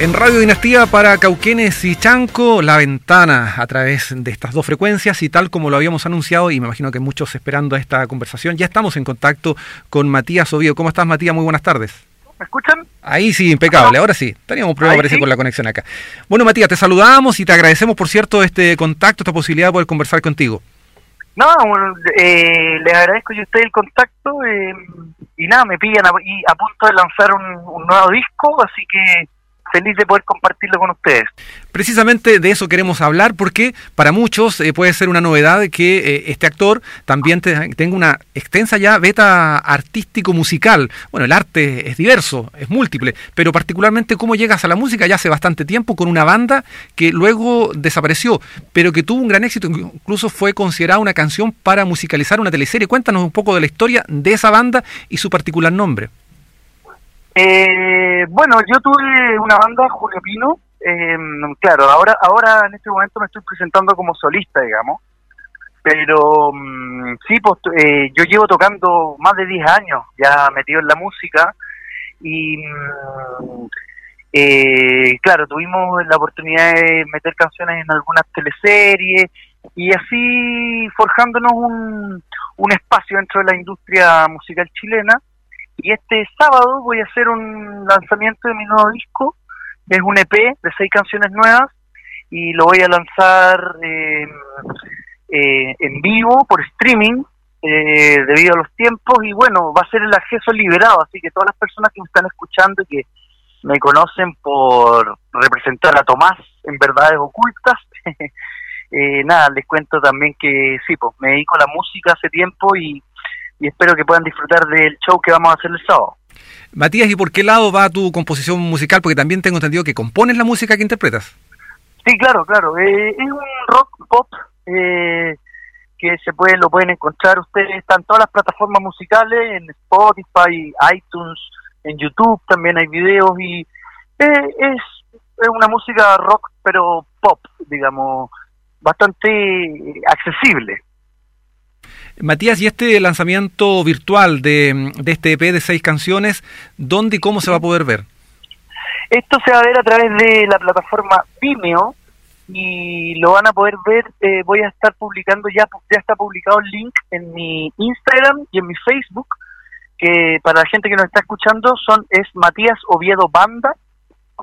En Radio Dinastía para Cauquenes y Chanco, la ventana a través de estas dos frecuencias y tal como lo habíamos anunciado, y me imagino que muchos esperando a esta conversación, ya estamos en contacto con Matías Oviedo. ¿Cómo estás, Matías? Muy buenas tardes. ¿Me escuchan? Ahí sí, impecable. Ahora sí, teníamos un problema, parece, con la conexión acá. Bueno, Matías, te saludamos y te agradecemos, por cierto, este contacto, esta posibilidad de poder conversar contigo. No, eh, les agradezco yo usted el contacto eh, y nada, me pillan a, a punto de lanzar un nuevo disco, así que feliz de poder compartirlo con ustedes. Precisamente de eso queremos hablar porque para muchos eh, puede ser una novedad que eh, este actor también tenga una extensa ya beta artístico musical. Bueno, el arte es diverso, es múltiple, pero particularmente cómo llegas a la música ya hace bastante tiempo con una banda que luego desapareció, pero que tuvo un gran éxito, incluso fue considerada una canción para musicalizar una teleserie. Cuéntanos un poco de la historia de esa banda y su particular nombre. Eh, bueno, yo tuve una banda, Julio Pino. Eh, claro, ahora, ahora en este momento me estoy presentando como solista, digamos. Pero mm, sí, pues eh, yo llevo tocando más de 10 años ya metido en la música. Y eh, claro, tuvimos la oportunidad de meter canciones en algunas teleseries y así forjándonos un espacio dentro de la industria musical chilena y este sábado voy a hacer un lanzamiento de mi nuevo disco, es un EP de seis canciones nuevas, y lo voy a lanzar eh, eh, en vivo, por streaming, eh, debido a los tiempos, y bueno, va a ser el acceso liberado, así que todas las personas que me están escuchando y que me conocen por representar a Tomás en Verdades Ocultas, nada, les cuento también que sí, pues me dedico a la música hace tiempo y y espero que puedan disfrutar del show que vamos a hacer el sábado. Matías, ¿y por qué lado va tu composición musical? Porque también tengo entendido que compones la música que interpretas. Sí, claro, claro. Eh, es un rock pop eh, que se puede, lo pueden encontrar ustedes. Están todas las plataformas musicales, en Spotify, iTunes, en YouTube también hay videos y eh, es, es una música rock, pero pop, digamos, bastante accesible. Matías, y este lanzamiento virtual de, este EP de seis canciones, ¿dónde y cómo se va a poder ver? Esto se va a ver a través de la plataforma Vimeo y lo van a poder ver. Eh, voy a estar publicando ya, ya está publicado el link en mi Instagram y en mi Facebook, que para la gente que nos está escuchando son es Matías Oviedo Banda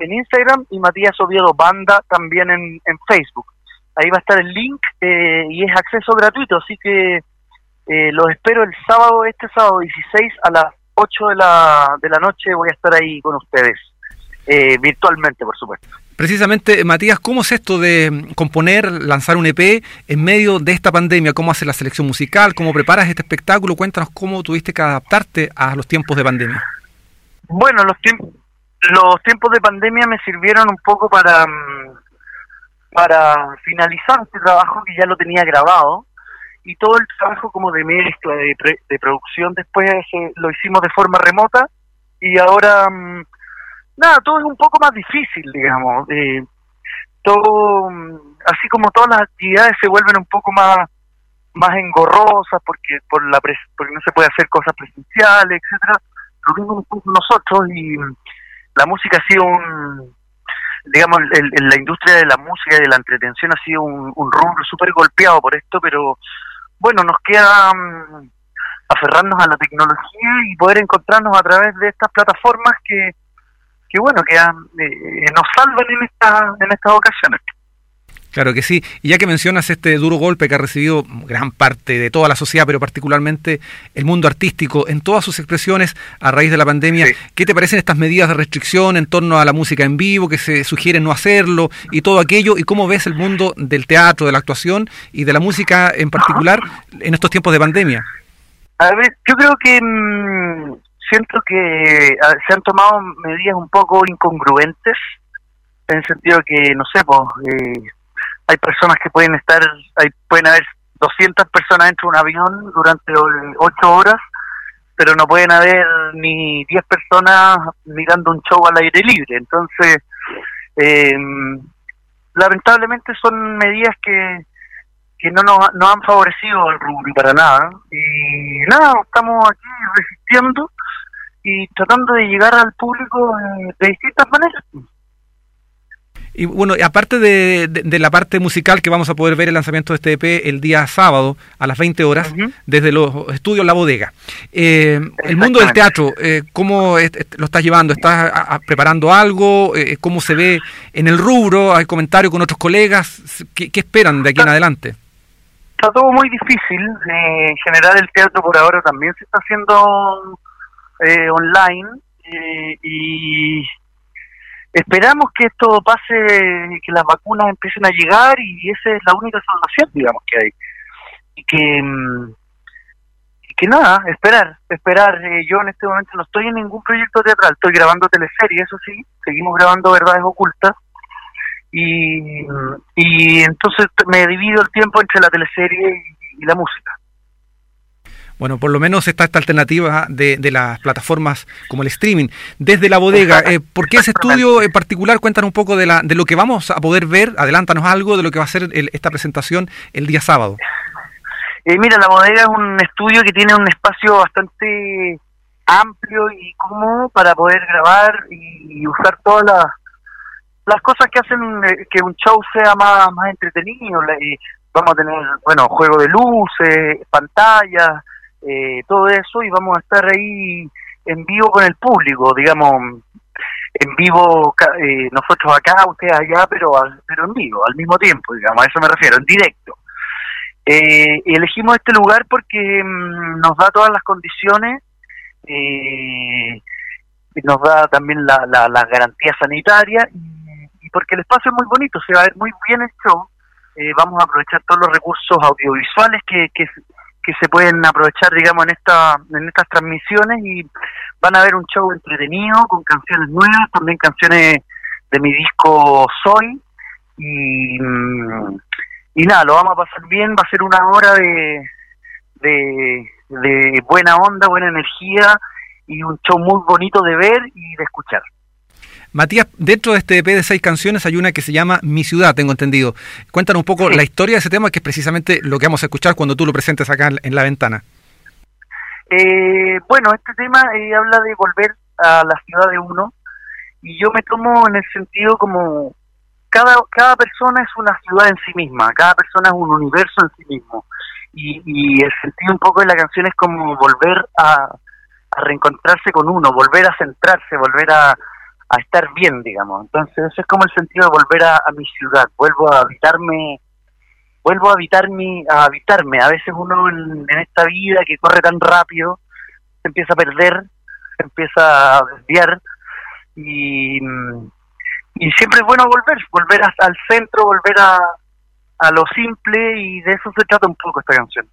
en Instagram y Matías Oviedo Banda también en, Facebook. Ahí va a estar el link eh, y es acceso gratuito, así que eh, los espero el sábado, este sábado 16 a las 8 de la, de la noche voy a estar ahí con ustedes, eh, virtualmente por supuesto. Precisamente, Matías, ¿cómo es esto de componer, lanzar un EP en medio de esta pandemia? ¿Cómo haces la selección musical? ¿Cómo preparas este espectáculo? Cuéntanos cómo tuviste que adaptarte a los tiempos de pandemia. Bueno, los, tiempos los tiempos de pandemia me sirvieron un poco para, mm, para finalizar este trabajo que ya lo tenía grabado y todo el trabajo como de mezcla, de, de producción después eh, lo hicimos de forma remota y ahora, mm, nada, todo es un poco más difícil, digamos. Eh, todo, mm, así como todas las actividades se vuelven un poco más más engorrosas porque por la porque no se puede hacer cosas presenciales, etcétera. Lo mismo nosotros y mm, la música ha sido un digamos, el, la industria de la música y de la entretención ha sido un, un rubro súper golpeado por esto, pero bueno, nos queda mm, aferrarnos a la tecnología y poder encontrarnos a través de estas plataformas que, que bueno, que eh, nos salvan en, esta, en estas ocasiones. Claro que sí. Y ya que mencionas este duro golpe que ha recibido gran parte de toda la sociedad, pero particularmente el mundo artístico en todas sus expresiones a raíz de la pandemia, ¿qué te parecen estas medidas de restricción en torno a la música en vivo, que se sugieren no hacerlo y todo aquello? ¿Y cómo ves el mundo del teatro, de la actuación y de la música en particular en estos tiempos de pandemia? A ver, yo creo que mm, siento que se han tomado medidas un poco incongruentes en el sentido que, no sé, pues... Eh, hay personas que pueden estar, hay, pueden haber 200 personas dentro de un avión durante 8 horas, pero no pueden haber ni 10 personas mirando un show al aire libre. Entonces, eh, lamentablemente son medidas que, no nos no han favorecido al rubro para nada. Y nada, estamos aquí resistiendo y tratando de llegar al público de distintas maneras. Y bueno, aparte de, de, la parte musical que vamos a poder ver el lanzamiento de este EP el día sábado a las 20 horas desde los estudios La Bodega. Eh, el mundo del teatro, eh, ¿cómo lo estás llevando? ¿Estás preparando algo? Eh, ¿Cómo se ve en el rubro? ¿Hay comentarios con otros colegas? ¿Qué, esperan de aquí en adelante? Está todo muy difícil. en general el teatro por ahora también se está haciendo online y esperamos que esto pase, que las vacunas empiecen a llegar y esa es la única salvación, digamos, que hay. Y que, mm, que nada, esperar, esperar. Eh, yo en este momento no estoy en ningún proyecto teatral, estoy grabando teleseries, eso sí, seguimos grabando verdades ocultas. Y, y entonces me divido el tiempo entre la teleserie y la música. Bueno, por lo menos está esta alternativa de, las plataformas como el streaming. Desde la bodega, eh, ¿por qué ese estudio en particular? Cuéntanos un poco de, la, de lo que vamos a poder ver, adelántanos algo de lo que va a ser esta presentación el día sábado. Eh, mira, la bodega es un estudio que tiene un espacio bastante amplio y cómodo para poder grabar y, usar todas las, las cosas que hacen eh, que un show sea más, más entretenido. vamos a tener, bueno, juego de luces, pantallas, eh, todo eso y vamos a estar ahí en vivo con el público, digamos, en vivo eh, nosotros acá, ustedes allá, pero, pero en vivo, al mismo tiempo, digamos, a eso me refiero, en directo. Eh, elegimos este lugar porque mm, nos da todas las condiciones, eh, nos da también la, la, garantía sanitaria y, porque el espacio es muy bonito, se va a ver muy bien el show. vamos a aprovechar todos los recursos audiovisuales que, que, que se pueden aprovechar, digamos, en, esta, en estas transmisiones y van a ver un show entretenido con canciones nuevas, también canciones de mi disco Soy y, mm, y nada, lo vamos a pasar bien, va a ser una hora de, de, de buena onda, buena energía y un show muy bonito de ver y de escuchar. Matías, dentro de este EP de seis canciones hay una que se llama Mi Ciudad, tengo entendido. Cuéntanos un poco la historia de ese tema, que es precisamente lo que vamos a escuchar cuando tú lo presentes acá en la ventana. Eh, bueno, este tema eh, habla de volver a la ciudad de uno y yo me tomo en el sentido como cada, cada persona es una ciudad en sí misma, cada persona es un universo en sí mismo y, y el sentido un poco de la canción es como volver a, a reencontrarse con uno, volver a centrarse, volver a, a estar bien, digamos. Entonces, ese es como el sentido de volver a, mi ciudad, vuelvo a habitarme, vuelvo a habitar mi, a habitarme. A veces uno en, esta vida que corre tan rápido se empieza a perder, se empieza a desviar y, y siempre es bueno volver, volver hasta al centro, volver a, a lo simple y de eso se trata un poco esta canción.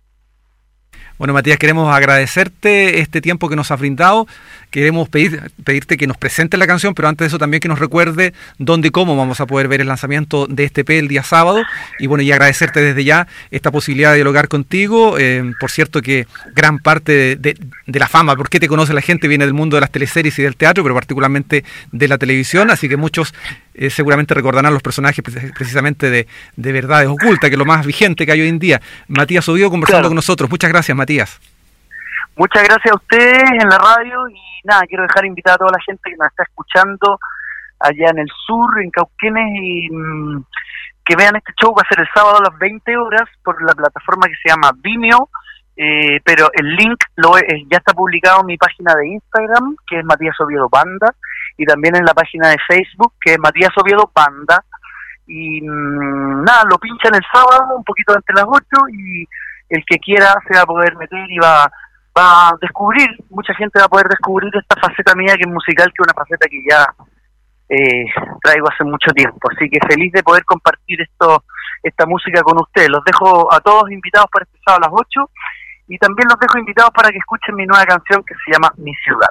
Bueno, Matías, queremos agradecerte este tiempo que nos has brindado. Queremos pedir, pedirte que nos presente la canción, pero antes de eso también que nos recuerde dónde y cómo vamos a poder ver el lanzamiento de este P el día sábado. Y bueno, y agradecerte desde ya esta posibilidad de dialogar contigo. Eh, por cierto que gran parte de, la fama, porque te conoce la gente, viene del mundo de las teleseries y del teatro, pero particularmente de la televisión. Así que muchos eh, seguramente recordarán los personajes precisamente de, de Verdades Ocultas, que es lo más vigente que hay hoy en día. Matías Oviedo conversando con nosotros. Muchas gracias, Matías. Muchas gracias a ustedes en la radio y nada, quiero dejar invitada a toda la gente que nos está escuchando allá en el sur, en Cauquenes, y mm, que vean este show, va a ser el sábado a las 20 horas por la plataforma que se llama Vimeo, eh, pero el link lo, ya está publicado en mi página de Instagram, que es Matías Oviedo Banda, y también en la página de Facebook, que es Matías Oviedo Panda. Y mm, nada, lo pinchan el sábado, un poquito antes de las 8, y el que quiera se va a poder meter y va, a descubrir, mucha gente va a poder descubrir esta faceta mía que es musical, que es una faceta que ya eh, traigo hace mucho tiempo. Así que feliz de poder compartir esto esta música con ustedes. Los dejo a todos invitados para este sábado a las 8 y también los dejo invitados para que escuchen mi nueva canción que se llama Mi Ciudad.